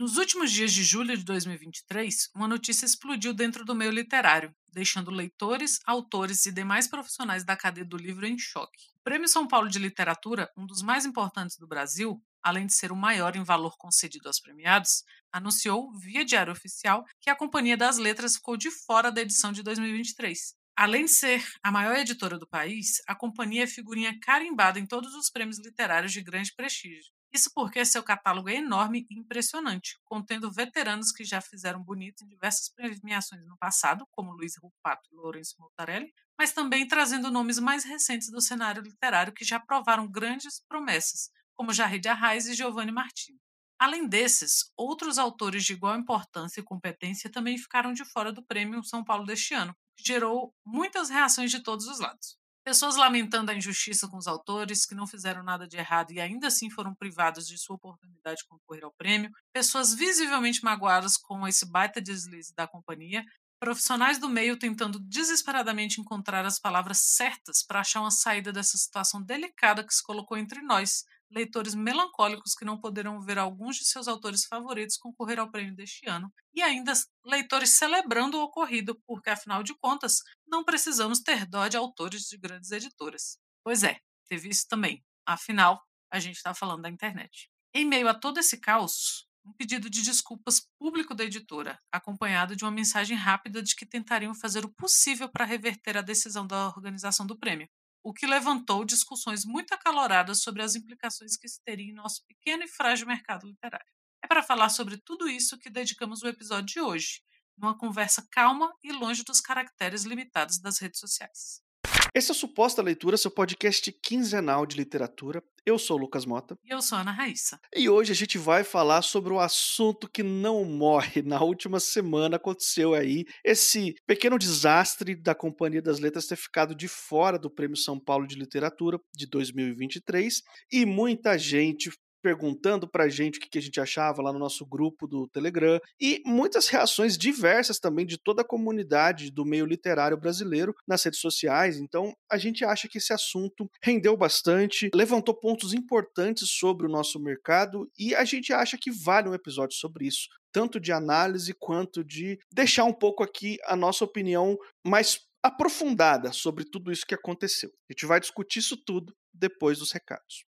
Nos últimos dias de julho de 2023, uma notícia explodiu dentro do meio literário, deixando leitores, autores e demais profissionais da cadeia do livro em choque. O Prêmio São Paulo de Literatura, um dos mais importantes do Brasil, além de ser o maior em valor concedido aos premiados, anunciou, via Diário Oficial, que a Companhia das Letras ficou de fora da edição de 2023. Além de ser a maior editora do país, a companhia é figurinha carimbada em todos os prêmios literários de grande prestígio. Isso porque seu catálogo é enorme e impressionante, contendo veteranos que já fizeram bonito em diversas premiações no passado, como Luiz Rufato e Lourenço Montarelli, mas também trazendo nomes mais recentes do cenário literário que já provaram grandes promessas, como Jarre de Arraes e Giovanni Martini. Além desses, outros autores de igual importância e competência também ficaram de fora do prêmio São Paulo deste ano, que gerou muitas reações de todos os lados. Pessoas lamentando a injustiça com os autores que não fizeram nada de errado e ainda assim foram privados de sua oportunidade de concorrer ao prêmio. Pessoas visivelmente magoadas com esse baita deslize da companhia. Profissionais do meio tentando desesperadamente encontrar as palavras certas para achar uma saída dessa situação delicada que se colocou entre nós, leitores melancólicos que não poderão ver alguns de seus autores favoritos concorrer ao prêmio deste ano, e ainda leitores celebrando o ocorrido, porque afinal de contas, não precisamos ter dó de autores de grandes editoras. Pois é, teve isso também. Afinal, a gente está falando da internet. Em meio a todo esse caos, um pedido de desculpas público da editora, acompanhado de uma mensagem rápida de que tentariam fazer o possível para reverter a decisão da organização do prêmio, o que levantou discussões muito acaloradas sobre as implicações que isso teria em nosso pequeno e frágil mercado literário. É para falar sobre tudo isso que dedicamos o episódio de hoje, numa conversa calma e longe dos caracteres limitados das redes sociais. Esse é o Suposta Leitura, seu podcast quinzenal de literatura. Eu sou o Lucas Mota. E eu sou a Ana Raíssa. E hoje a gente vai falar sobre o assunto que não morre. Na última semana aconteceu aí esse pequeno desastre da Companhia das Letras ter ficado de fora do Prêmio São Paulo de Literatura de 2023 e muita gente perguntando pra gente o que a gente achava lá no nosso grupo do Telegram e muitas reações diversas também de toda a comunidade do meio literário brasileiro nas redes sociais. Então, a gente acha que esse assunto rendeu bastante, levantou pontos importantes sobre o nosso mercado e a gente acha que vale um episódio sobre isso. Tanto de análise quanto de deixar um pouco aqui a nossa opinião mais aprofundada sobre tudo isso que aconteceu. A gente vai discutir isso tudo depois dos recados.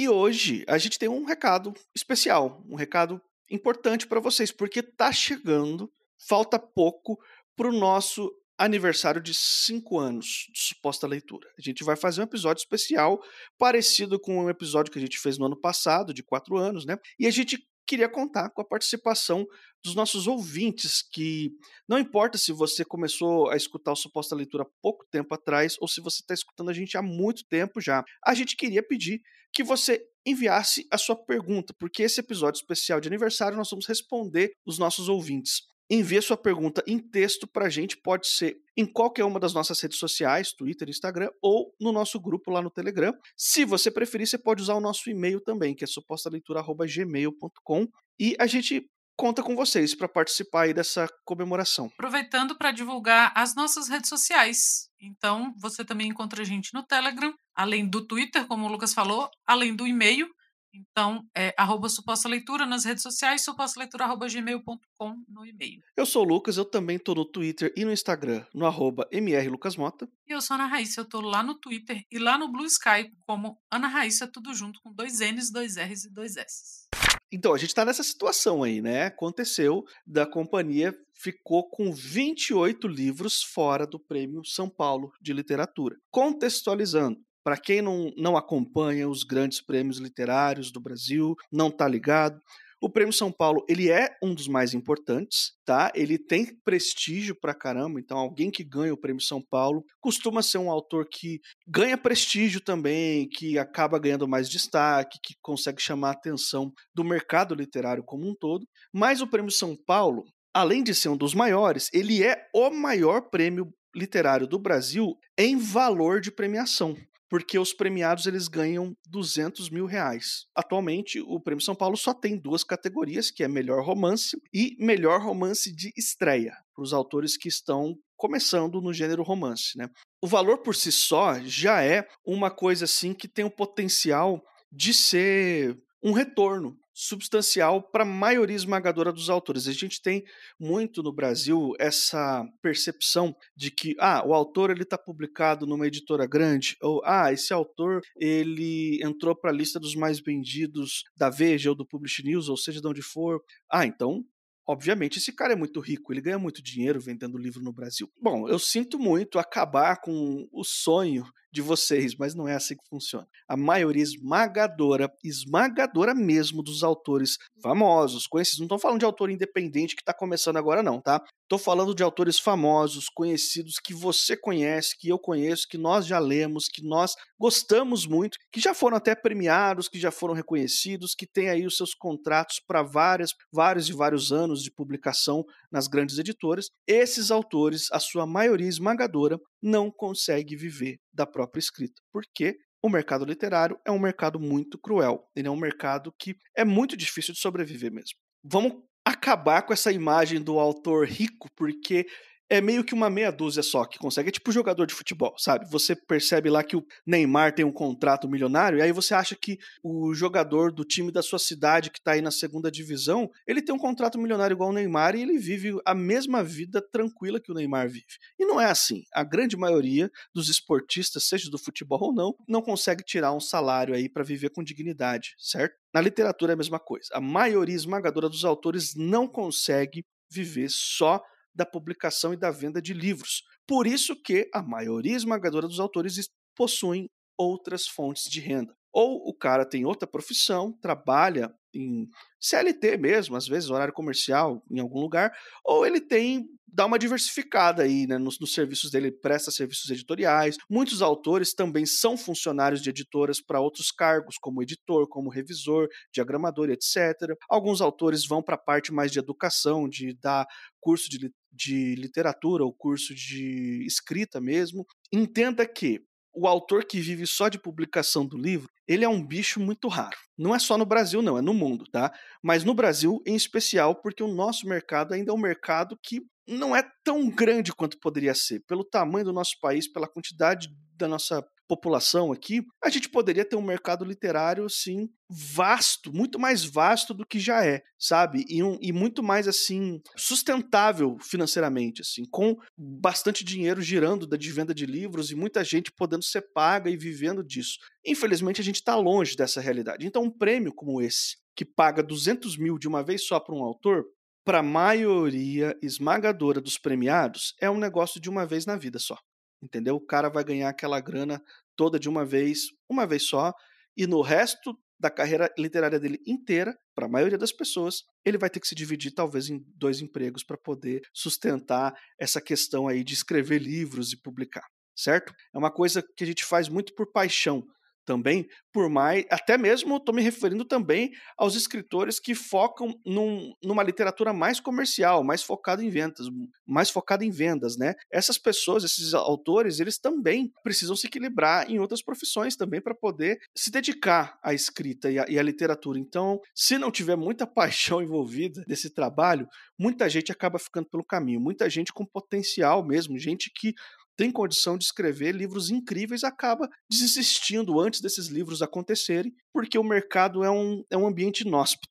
E hoje a gente tem um recado especial, um recado importante para vocês, porque tá chegando, falta pouco para o nosso aniversário de 5 anos de suposta leitura. A gente vai fazer um episódio especial, parecido com um episódio que a gente fez no ano passado, de 4 anos, né? E a gente queria contar com a participação dos nossos ouvintes, que não importa se você começou a escutar o Suposta Leitura pouco tempo atrás ou se você está escutando a gente há muito tempo já, a gente queria pedir que você enviasse a sua pergunta, porque esse episódio especial de aniversário nós vamos responder os nossos ouvintes. Envie sua pergunta em texto para a gente, pode ser em qualquer uma das nossas redes sociais, Twitter, Instagram, ou no nosso grupo lá no Telegram. Se você preferir, você pode usar o nosso e-mail também, que é supostaleitura.gmail.com. E a gente conta com vocês para participar aí dessa comemoração. Aproveitando para divulgar as nossas redes sociais. Então, você também encontra a gente no Telegram, além do Twitter, como o Lucas falou, além do e-mail. Então, é arroba suposta leitura nas redes sociais, supostaleitura.gmail.com no e-mail. Eu sou o Lucas, eu também estou no Twitter e no Instagram, no arroba mrlucasmota. E eu sou a Ana Raíssa, eu estou lá no Twitter e lá no Blue Sky como Ana Raíssa, tudo junto com dois N's, dois R's e dois S's. Então, a gente está nessa situação aí, né? Aconteceu da companhia ficou com 28 livros fora do Prêmio São Paulo de Literatura. Contextualizando, para quem não, não acompanha os grandes prêmios literários do Brasil, não está ligado, o Prêmio São Paulo, ele é um dos mais importantes, tá? Ele tem prestígio pra caramba, então alguém que ganha o Prêmio São Paulo costuma ser um autor que ganha prestígio também, que acaba ganhando mais destaque, que consegue chamar a atenção do mercado literário como um todo. Mas o Prêmio São Paulo, além de ser um dos maiores, ele é o maior prêmio literário do Brasil em valor de premiação porque os premiados eles ganham 200 mil reais. Atualmente, o Prêmio São Paulo só tem duas categorias, que é melhor romance e melhor romance de estreia, para os autores que estão começando no gênero romance. Né? O valor por si só já é uma coisa assim que tem o potencial de ser um retorno substancial para a maioria esmagadora dos autores. A gente tem muito no Brasil essa percepção de que ah, o autor ele está publicado numa editora grande ou ah, esse autor ele entrou para a lista dos mais vendidos da Veja ou do Publish News, ou seja, de onde for. Ah, então Obviamente, esse cara é muito rico, ele ganha muito dinheiro vendendo livro no Brasil. Bom, eu sinto muito acabar com o sonho de vocês, mas não é assim que funciona. A maioria esmagadora, esmagadora mesmo dos autores famosos, conhecidos, não estou falando de autor independente que está começando agora não, tá? Estou falando de autores famosos, conhecidos, que você conhece, que eu conheço, que nós já lemos, que nós gostamos muito, que já foram até premiados, que já foram reconhecidos, que têm aí os seus contratos para várias, vários e vários anos de publicação nas grandes editoras. Esses autores, a sua maioria esmagadora, não consegue viver da própria escrita, porque o mercado literário é um mercado muito cruel. Ele é um mercado que é muito difícil de sobreviver mesmo. Vamos acabar com essa imagem do autor rico, porque é meio que uma meia dúzia só que consegue. É tipo jogador de futebol, sabe? Você percebe lá que o Neymar tem um contrato milionário, e aí você acha que o jogador do time da sua cidade, que tá aí na segunda divisão, ele tem um contrato milionário igual o Neymar e ele vive a mesma vida tranquila que o Neymar vive. E não é assim. A grande maioria dos esportistas, seja do futebol ou não, não consegue tirar um salário aí para viver com dignidade, certo? Na literatura é a mesma coisa. A maioria esmagadora dos autores não consegue viver só da publicação e da venda de livros. Por isso que a maioria esmagadora dos autores possuem outras fontes de renda. Ou o cara tem outra profissão, trabalha em CLT mesmo, às vezes horário comercial em algum lugar, ou ele tem dá uma diversificada aí né, nos, nos, serviços dele, presta serviços editoriais. Muitos autores também são funcionários de editoras para outros cargos, como editor, como revisor, diagramador, etc. Alguns autores vão para a parte mais de educação, de dar curso de, de literatura ou curso de escrita mesmo. Entenda que o autor que vive só de publicação do livro, ele é um bicho muito raro. Não é só no Brasil, não, é no mundo, tá? Mas no Brasil, em especial, porque o nosso mercado ainda é um mercado que não é tão grande quanto poderia ser. Pelo tamanho do nosso país, pela quantidade da nossa população aqui, a gente poderia ter um mercado literário, assim, vasto, muito mais vasto do que já é, sabe? E, um, e muito mais, assim, sustentável financeiramente, assim, com bastante dinheiro girando da de venda de livros e muita gente podendo ser paga e vivendo disso. Infelizmente, a gente está longe dessa realidade. Então, um prêmio como esse, que paga 200 mil de uma vez só para um autor, para a maioria esmagadora dos premiados, é um negócio de uma vez na vida só entendeu? O cara vai ganhar aquela grana toda de uma vez, uma vez só, e no resto da carreira literária dele inteira, para a maioria das pessoas, ele vai ter que se dividir talvez em dois empregos para poder sustentar essa questão aí de escrever livros e publicar, certo? É uma coisa que a gente faz muito por paixão, também, por mais, até mesmo estou me referindo também aos escritores que focam num, numa literatura mais comercial, mais focada em vendas, mais focada em vendas, né? Essas pessoas, esses autores, eles também precisam se equilibrar em outras profissões também para poder se dedicar à escrita e à, e à literatura. Então, se não tiver muita paixão envolvida nesse trabalho, muita gente acaba ficando pelo caminho, muita gente com potencial mesmo, gente que tem condição de escrever livros incríveis, acaba desistindo antes desses livros acontecerem, porque o mercado é um, é um ambiente inóspito.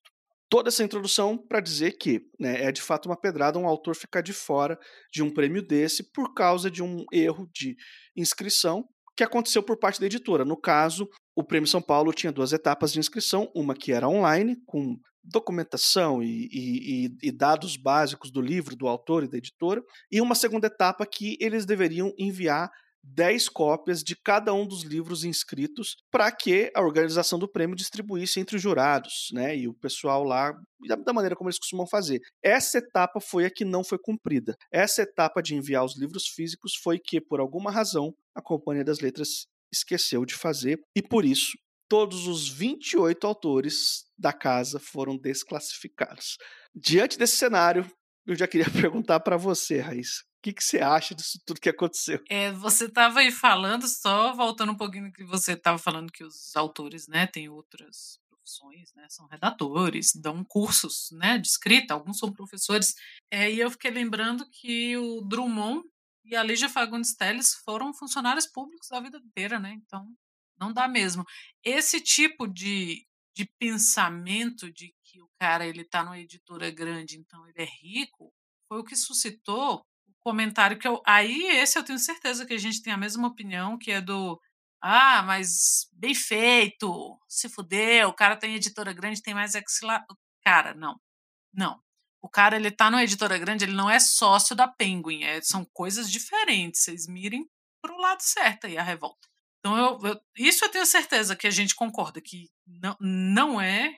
Toda essa introdução para dizer que né, é de fato uma pedrada um autor ficar de fora de um prêmio desse por causa de um erro de inscrição que aconteceu por parte da editora. No caso, o Prêmio São Paulo tinha duas etapas de inscrição, uma que era online, com documentação e, e, e, dados básicos do livro, do autor e da editora, e uma segunda etapa que eles deveriam enviar 10 cópias de cada um dos livros inscritos para que a organização do prêmio distribuísse entre os jurados, né, e o pessoal lá, da maneira como eles costumam fazer. Essa etapa foi a que não foi cumprida. Essa etapa de enviar os livros físicos foi que, por alguma razão, a Companhia das Letras esqueceu de fazer e por isso todos os 28 autores da casa foram desclassificados. Diante desse cenário, eu já queria perguntar para você, Raiz. O que, que, você acha disso tudo que aconteceu? É, você estava aí falando, só voltando um pouquinho que você estava falando, que os autores né, têm outras profissões, né, são redatores, dão cursos né, de escrita, alguns são professores. É, e eu fiquei lembrando que o Drummond e a Lígia Fagundes Telles foram funcionários públicos a vida inteira, né? Então, não dá mesmo. Esse tipo de, de pensamento de que o cara ele está numa editora grande, então ele é rico, foi o que suscitou o comentário que eu. Aí, esse eu tenho certeza que a gente tem a mesma opinião, que é do. Ah, mas bem feito, se fudeu, o cara tem editora grande, tem mais exilar. Cara, não. Não. O cara, ele tá numa editora grande, ele não é sócio da Penguin, é, são coisas diferentes. Vocês mirem pro lado certo aí a revolta. Então, eu, eu, isso eu tenho certeza que a gente concorda, que não, não é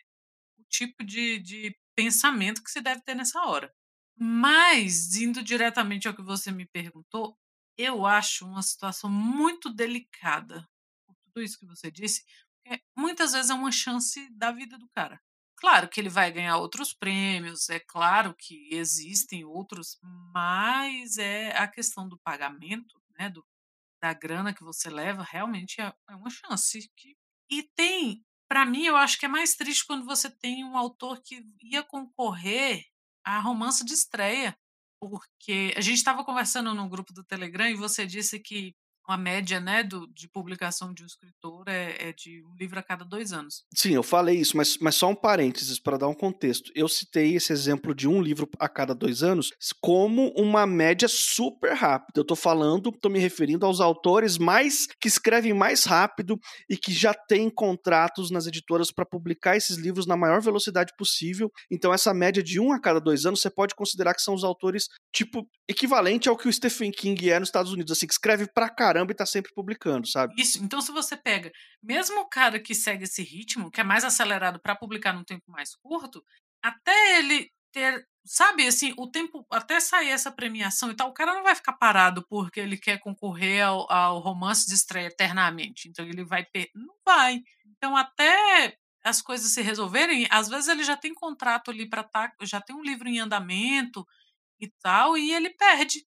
o tipo de, de pensamento que se deve ter nessa hora. Mas, indo diretamente ao que você me perguntou, eu acho uma situação muito delicada, por tudo isso que você disse, porque muitas vezes é uma chance da vida do cara. Claro que ele vai ganhar outros prêmios, é claro que existem outros, mas é a questão do pagamento, né, do, da grana que você leva, realmente é, é uma chance. Que... E tem, para mim, eu acho que é mais triste quando você tem um autor que ia concorrer a romance de estreia, porque a gente estava conversando no grupo do Telegram e você disse que a média né, do, de publicação de um escritor é, é, de um livro a cada dois anos. Sim, eu falei isso, mas, mas só um parênteses para dar um contexto. Eu citei esse exemplo de um livro a cada dois anos como uma média super rápida. Eu estou falando, estou me referindo aos autores mais que escrevem mais rápido e que já têm contratos nas editoras para publicar esses livros na maior velocidade possível. Então, essa média de um a cada dois anos, você pode considerar que são os autores, tipo, equivalente ao que o Stephen King é nos Estados Unidos, assim, que escreve pra caramba e tá sempre publicando, sabe? Isso, então se você pega, mesmo o cara que segue esse ritmo, que é mais acelerado para publicar num tempo mais curto, até ele ter, sabe, assim, o tempo, até sair essa premiação e tal, o cara não vai ficar parado porque ele quer concorrer ao, ao romance de estreia eternamente, então ele vai, per... não vai. Então até as coisas se resolverem, às vezes ele já tem contrato ali para tá, já tem um livro em andamento, e tal, e ele perde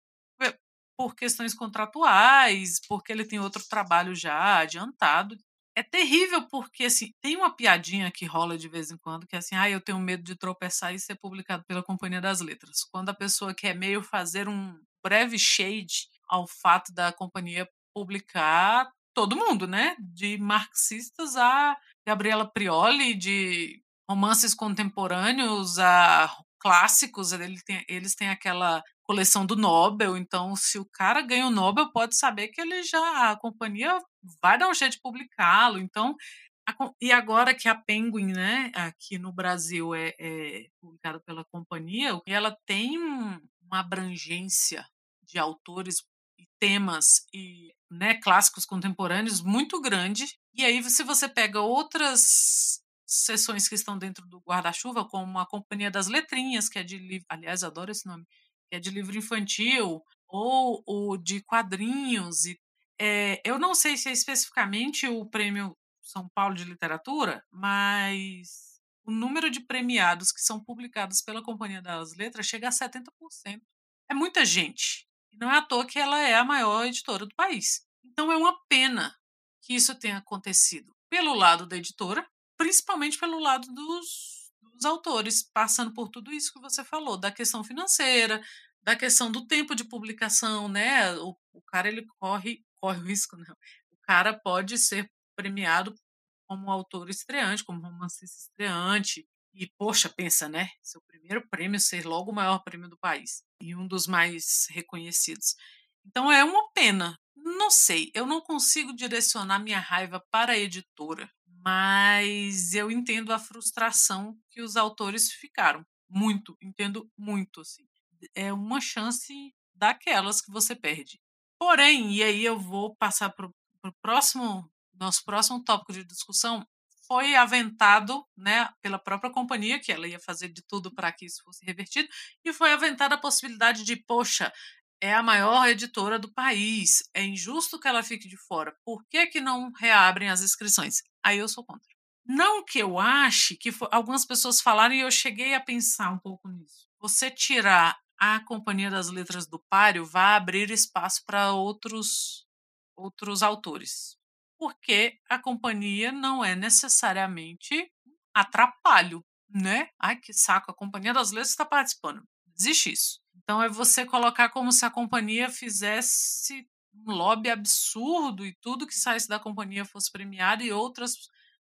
por questões contratuais, porque ele tem outro trabalho já adiantado. É terrível porque assim, tem uma piadinha que rola de vez em quando que é assim, ah, eu tenho medo de tropeçar e ser publicado pela Companhia das Letras. Quando a pessoa quer meio fazer um breve shade ao fato da companhia publicar todo mundo, né? De marxistas a Gabriela Prioli, de romances contemporâneos a clássicos, ele tem, eles têm aquela coleção do Nobel, então se o cara ganha o Nobel, pode saber que ele já, a companhia vai dar um jeito de publicá-lo, então a, e agora que a Penguin, né, aqui no Brasil é, é publicada pela companhia, ela tem um, uma abrangência de autores e temas e né, clássicos contemporâneos muito grande. E aí, se você pega outras sessões que estão dentro do guarda-chuva, como a Companhia das Letrinhas, que é de livro, aliás, adoro esse nome, é de livro infantil, ou o de quadrinhos. E, é, eu não sei se é especificamente o prêmio São Paulo de Literatura, mas o número de premiados que são publicados pela Companhia das Letras chega a 70%. É muita gente. E não é à toa que ela é a maior editora do país. Então é uma pena que isso tenha acontecido pelo lado da editora, principalmente pelo lado dos, dos autores, passando por tudo isso que você falou, da questão financeira, da questão do tempo de publicação, né? O, o cara ele corre, corre o risco, não. O cara pode ser premiado como autor estreante, como romancista estreante. E, poxa, pensa, né? Seu primeiro prêmio ser logo o maior prêmio do país e um dos mais reconhecidos. Então é uma pena. Não sei, eu não consigo direcionar minha raiva para a editora mas eu entendo a frustração que os autores ficaram. Muito, entendo muito, assim. É uma chance daquelas que você perde. Porém, e aí eu vou passar para o próximo, nosso próximo tópico de discussão, foi aventado né, pela própria companhia, que ela ia fazer de tudo para que isso fosse revertido, e foi aventada a possibilidade de, poxa, é a maior editora do país, é injusto que ela fique de fora, por que, que não reabrem as inscrições? Aí eu sou contra. Não que eu ache que algumas pessoas falaram e eu cheguei a pensar um pouco nisso. Você tirar a Companhia das Letras do Páreo vai abrir espaço para outros outros autores. Porque a companhia não é necessariamente atrapalho, né? Ai, que saco, a Companhia das Letras está participando. Existe isso. Então é você colocar como se a companhia fizesse um lobby absurdo e tudo que saísse da companhia fosse premiado e outras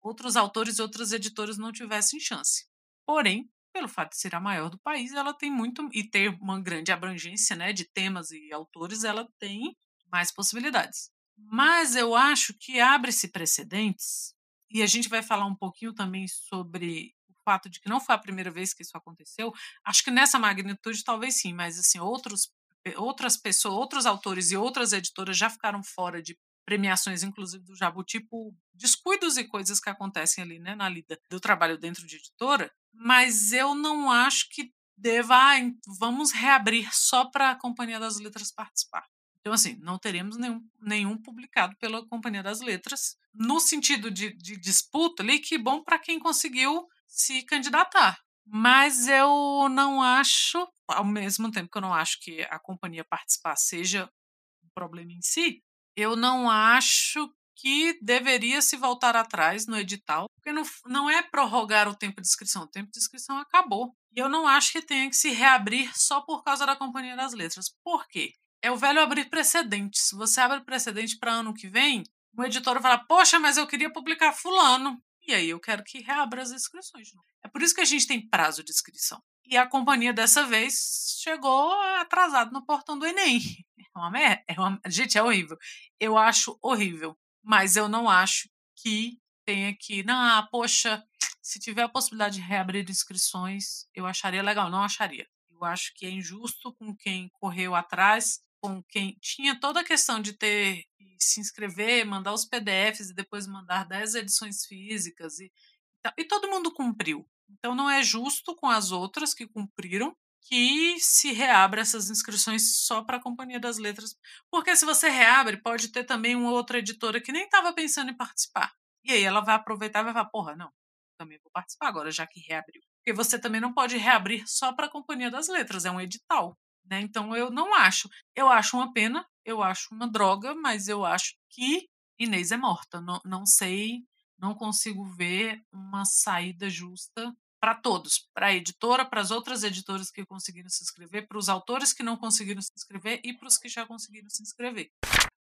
outros autores e outras editoras não tivessem chance. Porém, pelo fato de ser a maior do país, ela tem muito e ter uma grande abrangência, né, de temas e autores, ela tem mais possibilidades. Mas eu acho que abre-se precedentes e a gente vai falar um pouquinho também sobre o fato de que não foi a primeira vez que isso aconteceu. Acho que nessa magnitude talvez sim, mas assim, outros outras pessoas, outros autores e outras editoras já ficaram fora de premiações, inclusive do Jabuti, por descuidos e coisas que acontecem ali, né, na lida do trabalho dentro de editora, mas eu não acho que deva, ah, vamos reabrir só para a Companhia das Letras participar. Então, assim, não teremos nenhum, nenhum publicado pela Companhia das Letras, no sentido de, de disputa ali, que bom para quem conseguiu se candidatar. Mas eu não acho, ao mesmo tempo que eu não acho que a companhia participar seja um problema em si, eu não acho que deveria se voltar atrás no edital, porque não, não é prorrogar o tempo de inscrição, o tempo de inscrição acabou. E eu não acho que tenha que se reabrir só por causa da Companhia das Letras. Por quê? É o velho abrir precedentes. Você abre precedente para ano que vem, o editor vai falar: Poxa, mas eu queria publicar Fulano. E aí eu quero que reabra as inscrições. É por isso que a gente tem prazo de inscrição. E a companhia dessa vez chegou atrasado no portão do Enem. É uma merda. É uma... Gente, é horrível. Eu acho horrível. Mas eu não acho que tenha que. Não, poxa, se tiver a possibilidade de reabrir inscrições, eu acharia legal. Não acharia. Eu acho que é injusto com quem correu atrás, com quem tinha toda a questão de ter se inscrever, mandar os PDFs e depois mandar 10 edições físicas e, e todo mundo cumpriu. Então não é justo com as outras que cumpriram que se reabra essas inscrições só para a Companhia das Letras. Porque se você reabre, pode ter também uma outra editora que nem estava pensando em participar. E aí ela vai aproveitar e vai falar: porra, não, também vou participar agora, já que reabriu. Porque você também não pode reabrir só para a Companhia das Letras, é um edital. Né? Então eu não acho. Eu acho uma pena, eu acho uma droga, mas eu acho que Inês é morta. Não, não sei, não consigo ver uma saída justa para todos, para a editora, para as outras editoras que conseguiram se inscrever, para os autores que não conseguiram se inscrever e para os que já conseguiram se inscrever.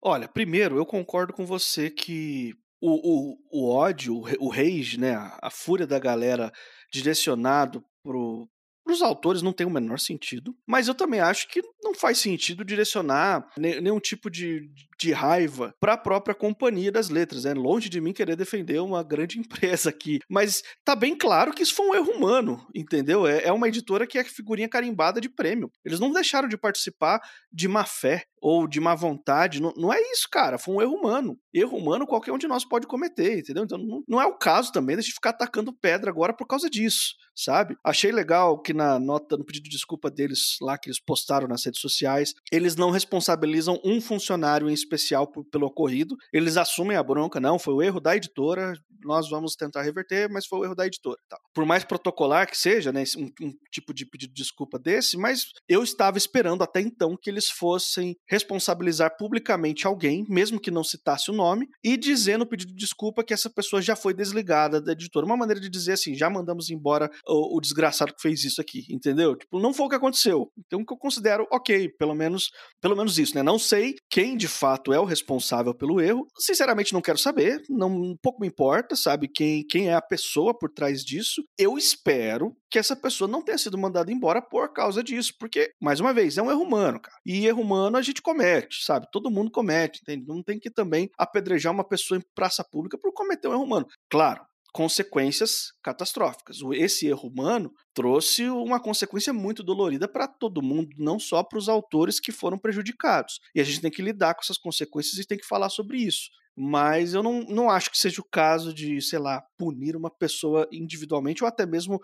Olha, primeiro, eu concordo com você que o, o, o ódio, o rage, né, a, fúria da galera direcionado pro, para os autores não tem o menor sentido, mas eu também acho que não faz sentido direcionar nenhum tipo de, de raiva para a própria companhia das letras. É né? longe de mim querer defender uma grande empresa aqui, mas tá bem claro que isso foi um erro humano, entendeu? É, é uma editora que é figurinha carimbada de prêmio. Eles não deixaram de participar de má fé ou de má vontade. Não, não é isso, cara. Foi um erro humano. Erro humano qualquer um de nós pode cometer, entendeu? Então não, não é o caso também de ficar atacando pedra agora por causa disso, sabe? Achei legal que na nota, no pedido de desculpa deles lá que eles postaram nas redes sociais, eles não responsabilizam um funcionário em especial por, pelo ocorrido. Eles assumem a bronca, não, foi o erro da editora, nós vamos tentar reverter, mas foi o erro da editora. Tá. Por mais protocolar que seja, né, um, um tipo de pedido de desculpa desse, mas eu estava esperando até então que eles fossem responsabilizar publicamente alguém, mesmo que não citasse o nome, e dizer no pedido de desculpa que essa pessoa já foi desligada da editora. Uma maneira de dizer assim, já mandamos embora o, o desgraçado que fez isso aqui, entendeu? Tipo, não foi o que aconteceu. Então, que eu considero ok, pelo menos, pelo menos isso, né? Não sei quem de fato é o responsável pelo erro. Sinceramente, não quero saber, não um pouco me importa, sabe? Quem, quem é a pessoa por trás disso. Eu espero que essa pessoa não tenha sido mandada embora por causa disso, porque, mais uma vez, é um erro humano, cara. E erro humano a gente comete, sabe? Todo mundo comete, entende? Não tem que também apedrejar uma pessoa em praça pública por cometer um erro humano. Claro, consequências catastróficas. Esse erro humano trouxe uma consequência muito dolorida para todo mundo, não só para os autores que foram prejudicados. E a gente tem que lidar com essas consequências e tem que falar sobre isso. Mas eu não, não acho que seja o caso de, sei lá, punir uma pessoa individualmente ou até mesmo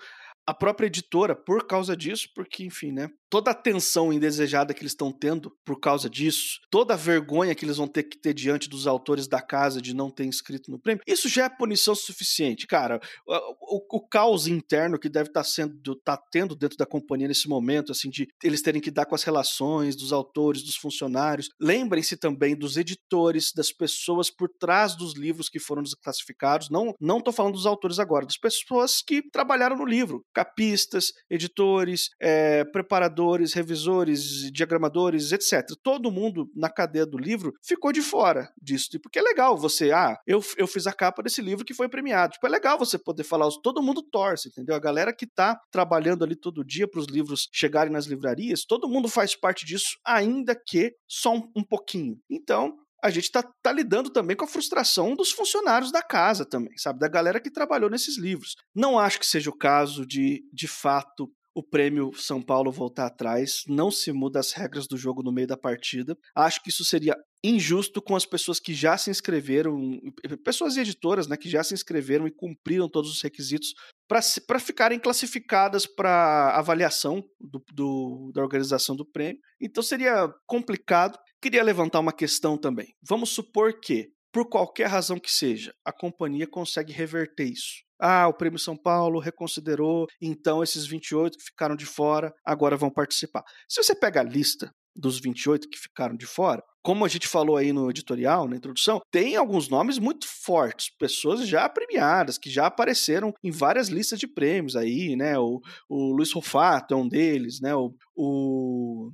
a própria editora por causa disso, porque, enfim, né? Toda a tensão indesejada que eles estão tendo por causa disso, toda a vergonha que eles vão ter que ter diante dos autores da casa de não ter inscrito no prêmio, isso já é punição suficiente, cara. O, o, o caos interno que deve estar tá sendo, tá tendo dentro da companhia nesse momento, assim, de eles terem que dar com as relações dos autores, dos funcionários. Lembrem-se também dos editores, das pessoas por trás dos livros que foram desclassificados. Não, não tô falando dos autores agora, das pessoas que trabalharam no livro, capistas, editores, é, preparadores, revisores, diagramadores, etc. Todo mundo na cadeia do livro ficou de fora disso. Porque é legal você, ah, eu, eu fiz a capa desse livro que foi premiado. Tipo, é legal você poder falar, todo mundo torce, entendeu? A galera que tá trabalhando ali todo dia para os livros chegarem nas livrarias, todo mundo faz parte disso, ainda que só um, um pouquinho. Então, a gente está tá lidando também com a frustração dos funcionários da casa também, sabe? Da galera que trabalhou nesses livros. Não acho que seja o caso de, de fato, o prêmio São Paulo voltar atrás. Não se muda as regras do jogo no meio da partida. Acho que isso seria injusto com as pessoas que já se inscreveram, pessoas e editoras, né, que já se inscreveram e cumpriram todos os requisitos para ficarem classificadas para avaliação do, do, da organização do prêmio. Então seria complicado. Queria levantar uma questão também. Vamos supor que, por qualquer razão que seja, a companhia consegue reverter isso. Ah, o Prêmio São Paulo reconsiderou, então esses 28 que ficaram de fora agora vão participar. Se você pega a lista dos 28 que ficaram de fora, como a gente falou aí no editorial, na introdução, tem alguns nomes muito fortes, pessoas já premiadas, que já apareceram em várias listas de prêmios aí, né? O, o Luiz Rufato é um deles, né? O, o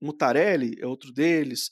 Mutarelli é outro deles.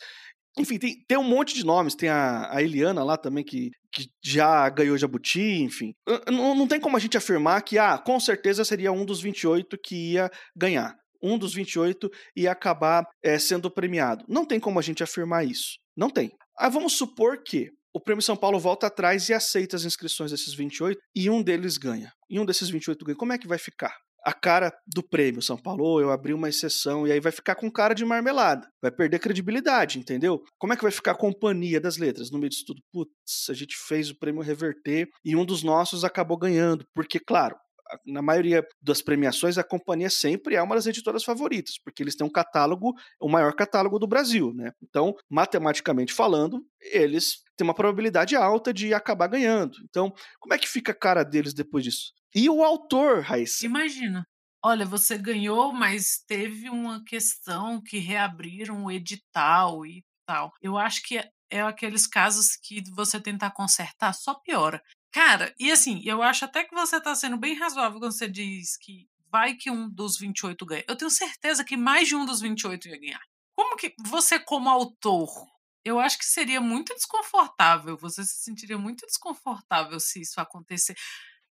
Enfim, tem, tem um monte de nomes. Tem a, a Eliana lá também, que, que já ganhou Jabuti, enfim. Não, não tem como a gente afirmar que, ah, com certeza seria um dos 28 que ia ganhar. Um dos 28 ia acabar é, sendo premiado. Não tem como a gente afirmar isso. Não tem. Ah, vamos supor que o Prêmio São Paulo volta atrás e aceita as inscrições desses 28 e um deles ganha. E um desses 28 ganha. Como é que vai ficar? A cara do prêmio São Paulo, eu abri uma exceção e aí vai ficar com cara de marmelada, vai perder credibilidade, entendeu? Como é que vai ficar a companhia das letras no meio disso tudo? Putz, a gente fez o prêmio reverter e um dos nossos acabou ganhando, porque claro, na maioria das premiações, a companhia sempre é uma das editoras favoritas, porque eles têm um catálogo, o maior catálogo do Brasil, né? Então, matematicamente falando, eles têm uma probabilidade alta de acabar ganhando. Então, como é que fica a cara deles depois disso? E o autor, Raíssa? Imagina. Olha, você ganhou, mas teve uma questão que reabriram o edital e tal. Eu acho que é, aqueles casos que você tentar consertar só piora. Cara, e assim, eu acho até que você tá sendo bem razoável quando você diz que vai que um dos 28 ganha. Eu tenho certeza que mais de um dos 28 ia ganhar. Como que você, como autor, eu acho que seria muito desconfortável, você se sentiria muito desconfortável se isso acontecer.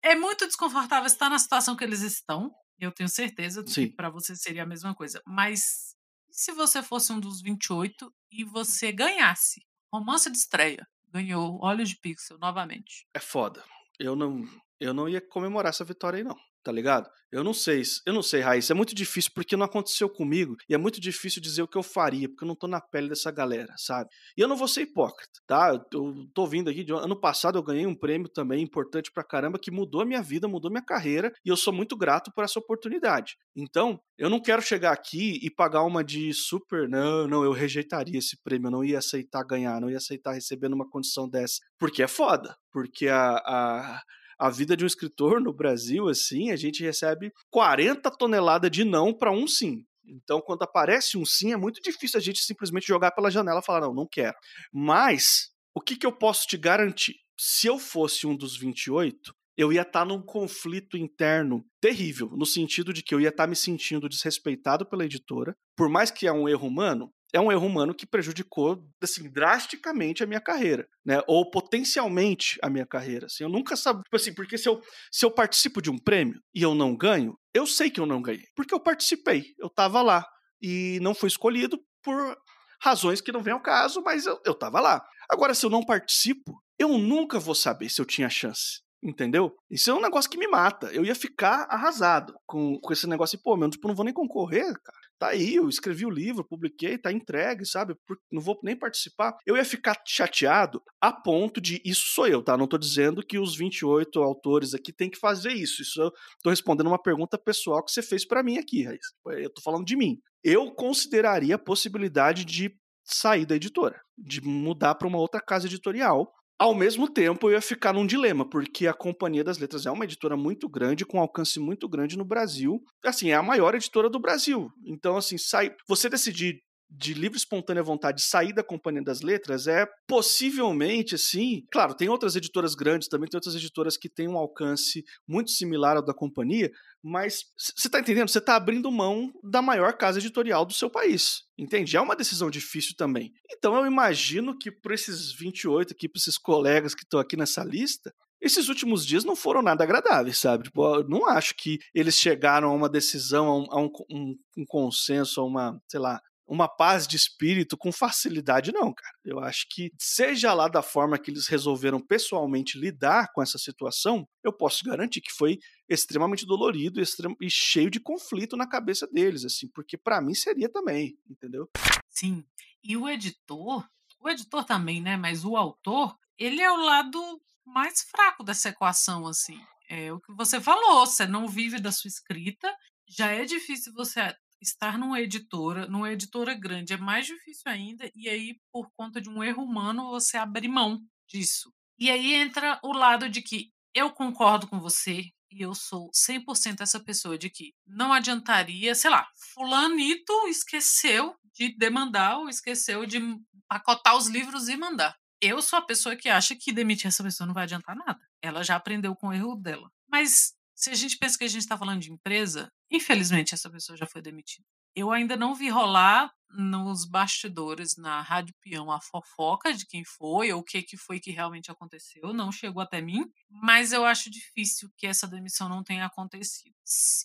É muito desconfortável estar na situação que eles estão. Eu tenho certeza que para você seria a mesma coisa. Mas se você fosse um dos 28 e você ganhasse? Romance de estreia. Ganhou Olhos de Pixel novamente. É foda. Eu não, eu não ia comemorar essa vitória aí, não tá ligado? Eu não sei, eu não sei, Raíssa, é muito difícil porque não aconteceu comigo e é muito difícil dizer o que eu faria, porque eu não tô na pele dessa galera, sabe? E eu não vou ser hipócrita, tá? Eu tô vindo aqui, de ano passado eu ganhei um prêmio também importante pra caramba que mudou a minha vida, mudou minha carreira e eu sou muito grato por essa oportunidade. Então, eu não quero chegar aqui e pagar uma de super, não, não, eu rejeitaria esse prêmio, eu não ia aceitar ganhar, não ia aceitar receber numa condição dessa, porque é foda, porque a, a a vida de um escritor no Brasil, assim, a gente recebe 40 toneladas de não para um sim. Então, quando aparece um sim, é muito difícil a gente simplesmente jogar pela janela e falar, não, não quero. Mas, o que, que eu posso te garantir? Se eu fosse um dos 28, eu ia estar tá num conflito interno terrível, no sentido de que eu ia estar tá me sentindo desrespeitado pela editora, por mais que é um erro humano, é um erro humano que prejudicou assim drasticamente a minha carreira, né? Ou potencialmente a minha carreira. Assim, eu nunca sabia, tipo assim, porque se eu, se eu participo de um prêmio e eu não ganho, eu sei que eu não ganhei, porque eu participei, eu estava lá e não fui escolhido por razões que não vem ao caso, mas eu, eu tava lá. Agora, se eu não participo, eu nunca vou saber se eu tinha chance. Entendeu? Isso é um negócio que me mata. Eu ia ficar arrasado com, com esse negócio. E, pô, meu, tipo, não vou nem concorrer, cara. Tá aí, eu escrevi o livro, publiquei, tá entregue, sabe? Não vou nem participar. Eu ia ficar chateado a ponto de. Isso sou eu, tá? Não tô dizendo que os 28 autores aqui têm que fazer isso. Isso eu tô respondendo uma pergunta pessoal que você fez para mim aqui, Raiz. Eu tô falando de mim. Eu consideraria a possibilidade de sair da editora, de mudar para uma outra casa editorial ao mesmo tempo, eu ia ficar num dilema, porque a Companhia das Letras é uma editora muito grande, com alcance muito grande no Brasil. Assim, é a maior editora do Brasil. Então, assim, sai. Você decidir de livre espontânea vontade de sair da Companhia das Letras é possivelmente, assim. Claro, tem outras editoras grandes também, tem outras editoras que têm um alcance muito similar ao da companhia, mas você está entendendo? Você está abrindo mão da maior casa editorial do seu país. Entende? É uma decisão difícil também. Então eu imagino que para esses 28 aqui, para esses colegas que estão aqui nessa lista, esses últimos dias não foram nada agradáveis, sabe? Tipo, não acho que eles chegaram a uma decisão, a um, a um, um consenso, a uma, sei lá, uma paz de espírito com facilidade, não, cara. Eu acho que, seja lá da forma que eles resolveram pessoalmente lidar com essa situação, eu posso garantir que foi extremamente dolorido e cheio de conflito na cabeça deles, assim, porque para mim seria também, entendeu? Sim. E o editor, o editor também, né? Mas o autor, ele é o lado mais fraco dessa equação, assim. É o que você falou, você não vive da sua escrita, já é difícil você estar numa editora, numa editora grande, é mais difícil ainda, e aí, por conta de um erro humano, você abre mão disso. E aí entra o lado de que eu concordo com você, e eu sou 100% essa pessoa de que não adiantaria, sei lá, fulanito esqueceu de demandar ou esqueceu de pacotar os livros e mandar. Eu sou a pessoa que acha que demitir essa pessoa não vai adiantar nada. Ela já aprendeu com o erro dela. Mas se a gente pensa que a gente está falando de empresa, infelizmente essa pessoa já foi demitida. Eu ainda não vi rolar nos bastidores, na Rádio Peão, a fofoca de quem foi, ou o que, que foi que realmente aconteceu, não chegou até mim, mas eu acho difícil que essa demissão não tenha acontecido.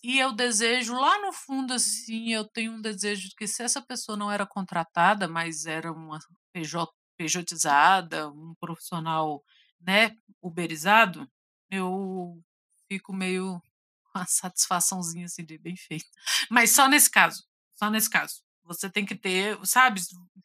E eu desejo, lá no fundo, assim, eu tenho um desejo de que se essa pessoa não era contratada, mas era uma PJ pejotizada, um profissional, né, uberizado, eu fico meio com a satisfaçãozinha assim de bem feito. Mas só nesse caso, só nesse caso. Você tem que ter, sabe,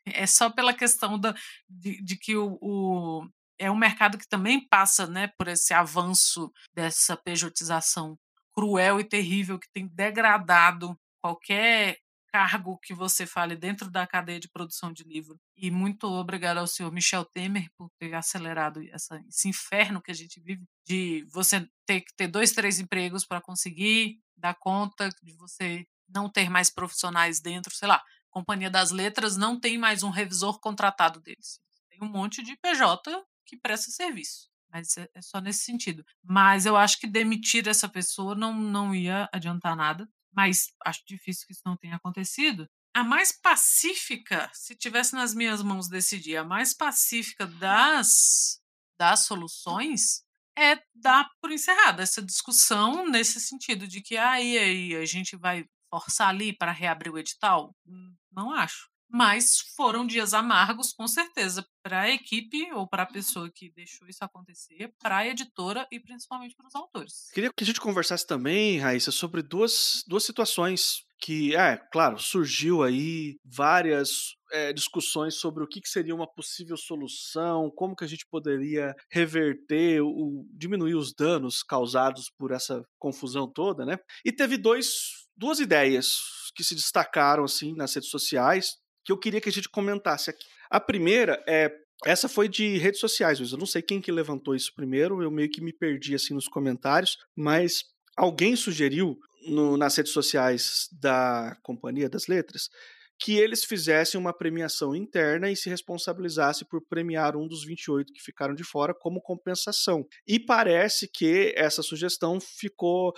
é só pela questão da, de, de que o, o, é um mercado que também passa né, por esse avanço dessa pejotização cruel e terrível que tem degradado qualquer cargo que você fale dentro da cadeia de produção de livro. E muito obrigada ao senhor Michel Temer por ter acelerado essa, esse inferno que a gente vive, de você ter que ter dois, três empregos para conseguir dar conta, de você não ter mais profissionais dentro, sei lá, Companhia das Letras não tem mais um revisor contratado deles. Tem um monte de PJ que presta serviço. Mas é, é só nesse sentido. Mas eu acho que demitir essa pessoa não, não ia adiantar nada mas acho difícil que isso não tenha acontecido. A mais pacífica, se tivesse nas minhas mãos decidir, a mais pacífica das, das soluções é dar por encerrada essa discussão nesse sentido de que aí, aí a gente vai forçar ali para reabrir o edital? Hum, não acho. Mas foram dias amargos, com certeza, para a equipe ou para a pessoa que deixou isso acontecer, para a editora e principalmente para os autores. Queria que a gente conversasse também, Raíssa, sobre duas, duas situações que, é, claro, surgiu aí várias é, discussões sobre o que, que, seria uma possível solução, como que a gente poderia reverter, o, diminuir os danos causados por essa confusão toda, né? E teve dois, duas ideias que se destacaram assim nas redes sociais que eu queria que a gente comentasse aqui. A primeira é essa foi de redes sociais, eu não sei quem que levantou isso primeiro, eu meio que me perdi assim nos comentários, mas alguém sugeriu no, nas redes sociais da Companhia das Letras que eles fizessem uma premiação interna e se responsabilizassem por premiar um dos 28 que ficaram de fora como compensação. E parece que essa sugestão ficou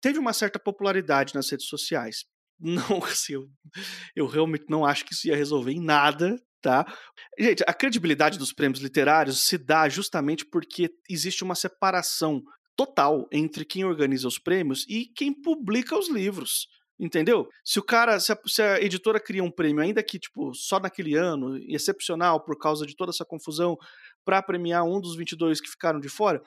teve uma certa popularidade nas redes sociais. Não, assim, eu, eu realmente não acho que isso ia resolver em nada, tá? Gente, a credibilidade dos prêmios literários se dá justamente porque existe uma separação total entre quem organiza os prêmios e quem publica os livros. Entendeu? Se o cara, se a, se a, editora cria um prêmio, ainda que tipo só naquele ano, excepcional por causa de toda essa confusão, para premiar um dos 22 que ficaram de fora,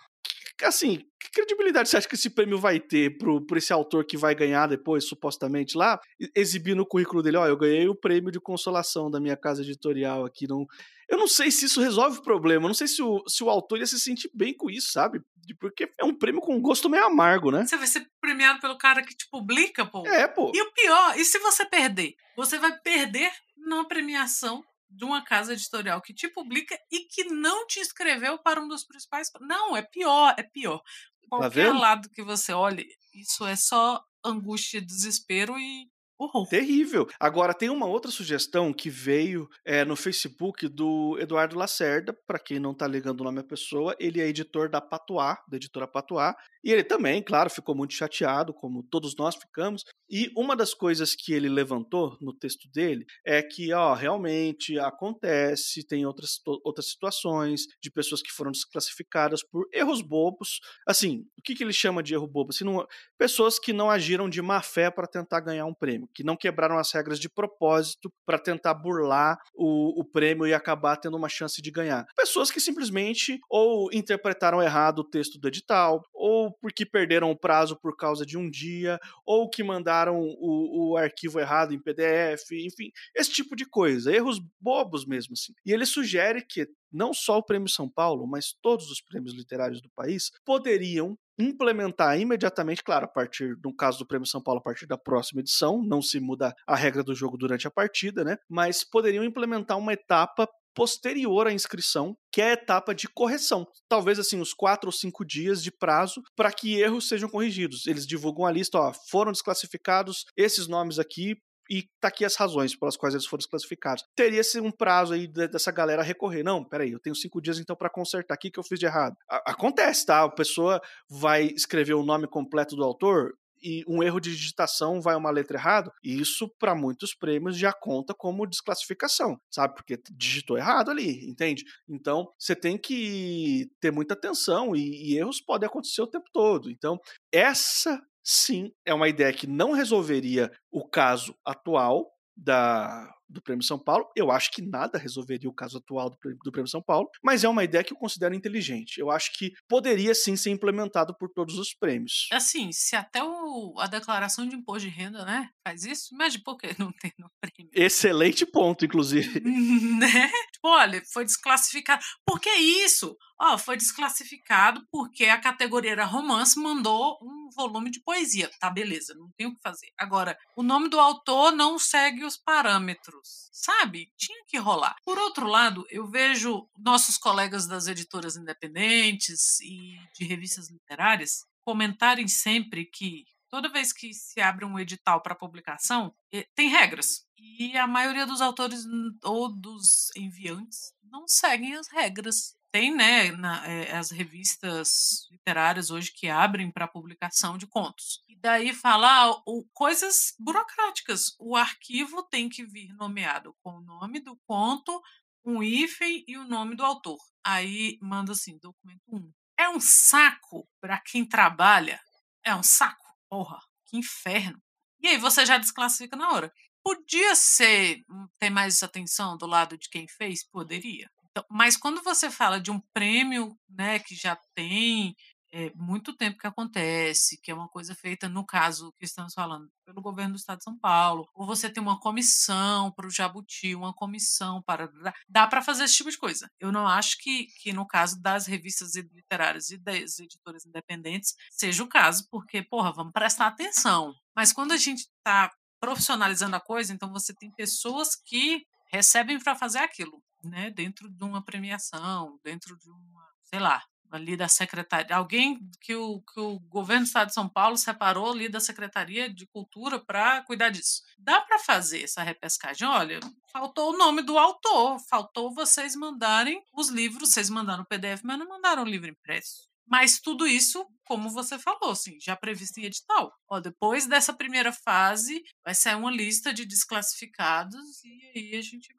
assim, que credibilidade você acha que esse prêmio vai ter pro, pro esse autor que vai ganhar depois, supostamente, lá, exibir no currículo dele, ó, oh, eu ganhei o prêmio de consolação da minha casa editorial aqui, não... Eu não sei se isso resolve o problema, eu não sei se o, se o autor ia se sentir bem com isso, sabe? Porque é um prêmio com gosto meio amargo, né? Você vai ser premiado pelo cara que te publica, pô. É, pô. E o pior, e se você perder? Você vai perder na premiação de uma casa editorial que te publica e que não te inscreveu para um dos principais. Não, é pior, é pior. Tá Qualquer tá lado que você olhe, isso é só angústia, desespero e Uhum. Terrível. Agora, tem uma outra sugestão que veio é, no Facebook do Eduardo Lacerda. Para quem não tá ligando o nome da pessoa, ele é editor da Patuá, da editora Patuá. E ele também, claro, ficou muito chateado, como todos nós ficamos. E uma das coisas que ele levantou no texto dele é que, ó, realmente acontece, tem outras, outras situações de pessoas que foram desclassificadas por erros bobos. Assim, o que, que ele chama de erro bobo? Assim, não, pessoas que não agiram de má fé para tentar ganhar um prêmio, que não quebraram as regras de propósito para tentar burlar o, o prêmio e acabar tendo uma chance de ganhar. Pessoas que simplesmente ou interpretaram errado o texto do edital, ou porque perderam o prazo por causa de um dia, ou que mandaram o, o arquivo errado em PDF, enfim, esse tipo de coisa, erros bobos mesmo assim. E ele sugere que não só o Prêmio São Paulo, mas todos os prêmios literários do país poderiam implementar imediatamente, claro, a partir, no caso do Prêmio São Paulo, a partir da próxima edição, não se muda a regra do jogo durante a partida, né? Mas poderiam implementar uma etapa posterior à inscrição, que é a etapa de correção. Talvez assim, uns quatro ou cinco dias de prazo para que erros sejam corrigidos. Eles divulgam a lista, ó, foram desclassificados esses nomes aqui, e tá aqui as razões pelas quais eles foram desclassificados. Teria-se um prazo aí dessa galera recorrer. Não, peraí, eu tenho cinco dias então para consertar aqui que eu fiz de errado. A acontece, tá? A pessoa vai escrever o nome completo do autor, e um erro de digitação vai uma letra errada, e isso para muitos prêmios já conta como desclassificação, sabe? Porque digitou errado ali, entende? Então você tem que ter muita atenção e, e erros podem acontecer o tempo todo. Então essa sim é uma ideia que não resolveria o caso atual da do Prêmio São Paulo. Eu acho que nada resolveria o caso atual do, do Prêmio São Paulo, mas é uma ideia que eu considero inteligente. Eu acho que poderia sim ser implementado por todos os prêmios. Assim, se até o, a declaração de imposto de renda, né, faz isso, imagine por que não tem no prêmio. Excelente ponto, inclusive. né? Tipo, olha, foi desclassificado. Por que isso? Ó, oh, foi desclassificado porque a categoria era romance, mandou um volume de poesia. Tá, beleza, não tem o que fazer. Agora, o nome do autor não segue os parâmetros sabe? Tinha que rolar. Por outro lado, eu vejo nossos colegas das editoras independentes e de revistas literárias comentarem sempre que toda vez que se abre um edital para publicação, eh, tem regras. E a maioria dos autores ou dos enviantes não seguem as regras tem né, na, é, as revistas literárias hoje que abrem para publicação de contos. E daí fala ah, o, coisas burocráticas. O arquivo tem que vir nomeado com o nome do conto, um hífen e o nome do autor. Aí manda assim, documento 1. É um saco para quem trabalha. É um saco. Porra, que inferno. E aí você já desclassifica na hora. Podia ser hum, ter mais atenção do lado de quem fez? Poderia. Então, mas quando você fala de um prêmio né, que já tem é, muito tempo que acontece, que é uma coisa feita, no caso que estamos falando, pelo governo do estado de São Paulo, ou você tem uma comissão para o Jabuti, uma comissão para. Dá para fazer esse tipo de coisa. Eu não acho que, que, no caso das revistas literárias e das editoras independentes, seja o caso, porque, porra, vamos prestar atenção. Mas quando a gente está profissionalizando a coisa, então você tem pessoas que recebem para fazer aquilo né, dentro de uma premiação, dentro de uma, sei lá, ali da secretaria, alguém que o, que o governo do estado de São Paulo separou ali da Secretaria de Cultura para cuidar disso. Dá para fazer essa repescagem? Olha, faltou o nome do autor, faltou vocês mandarem os livros, vocês mandaram o PDF, mas não mandaram o livro impresso. Mas tudo isso, como você falou, assim, já previsto em edital. Ó, depois dessa primeira fase, vai sair uma lista de desclassificados e aí a gente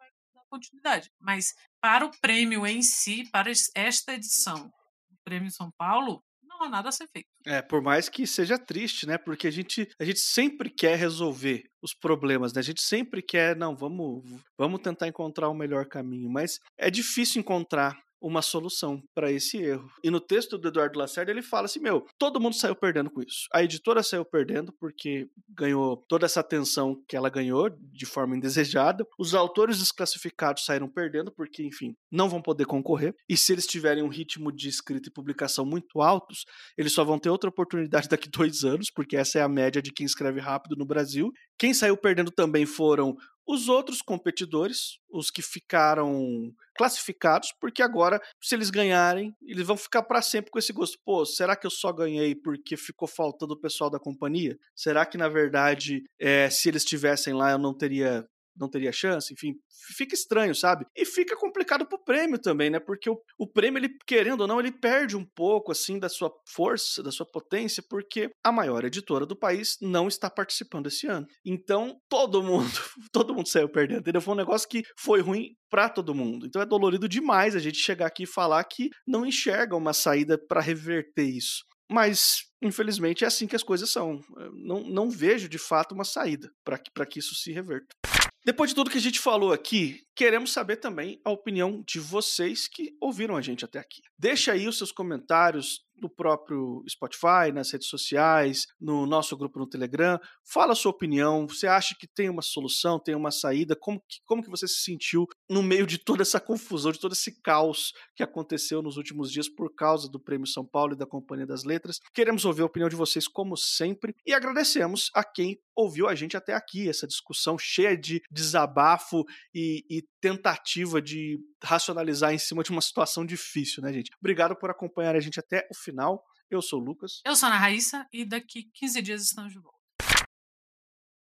continuidade. Mas para o prêmio em si, para esta edição do Prêmio São Paulo, não há nada a ser feito. É, por mais que seja triste, né? Porque a gente, a gente sempre quer resolver os problemas, né? A gente sempre quer, não, vamos, vamos tentar encontrar o melhor caminho, mas é difícil encontrar uma solução para esse erro. E no texto do Eduardo Lacerda ele fala assim: meu, todo mundo saiu perdendo com isso. A editora saiu perdendo porque ganhou toda essa atenção que ela ganhou de forma indesejada. Os autores desclassificados saíram perdendo porque, enfim, não vão poder concorrer. E se eles tiverem um ritmo de escrita e publicação muito altos, eles só vão ter outra oportunidade daqui dois anos, porque essa é a média de quem escreve rápido no Brasil. Quem saiu perdendo também foram os outros competidores, os que ficaram classificados, porque agora, se eles ganharem, eles vão ficar para sempre com esse gosto. Pô, será que eu só ganhei porque ficou faltando o pessoal da companhia? Será que, na verdade, é, se eles estivessem lá, eu não teria não teria chance, enfim, fica estranho, sabe? E fica complicado pro prêmio também, né? Porque o, o prêmio, ele, querendo ou não, ele perde um pouco, assim, da sua força, da sua potência, porque a maior editora do país não está participando esse ano. Então, todo mundo, todo mundo saiu perdendo, entendeu? Foi um negócio que foi ruim para todo mundo. Então é dolorido demais a gente chegar aqui e falar que não enxerga uma saída para reverter isso. Mas, infelizmente, é assim que as coisas são. Não, não vejo, de fato, uma saída para que, que isso se reverta. Depois de tudo que a gente falou aqui, queremos saber também a opinião de vocês que ouviram a gente até aqui. Deixa aí os seus comentários no próprio Spotify, nas redes sociais, no nosso grupo no Telegram. Fala a sua opinião. Você acha que tem uma solução, tem uma saída? Como que, como que você se sentiu no meio de toda essa confusão, de todo esse caos que aconteceu nos últimos dias por causa do Prêmio São Paulo e da Companhia das Letras? Queremos ouvir a opinião de vocês, como sempre, e agradecemos a quem ouviu a gente até aqui, essa discussão cheia de desabafo e, e tentativa de racionalizar em cima de uma situação difícil, né, gente? Obrigado por acompanhar a gente até o final. Eu sou o Lucas. Eu sou a Ana Raíssa e daqui 15 dias estamos de volta.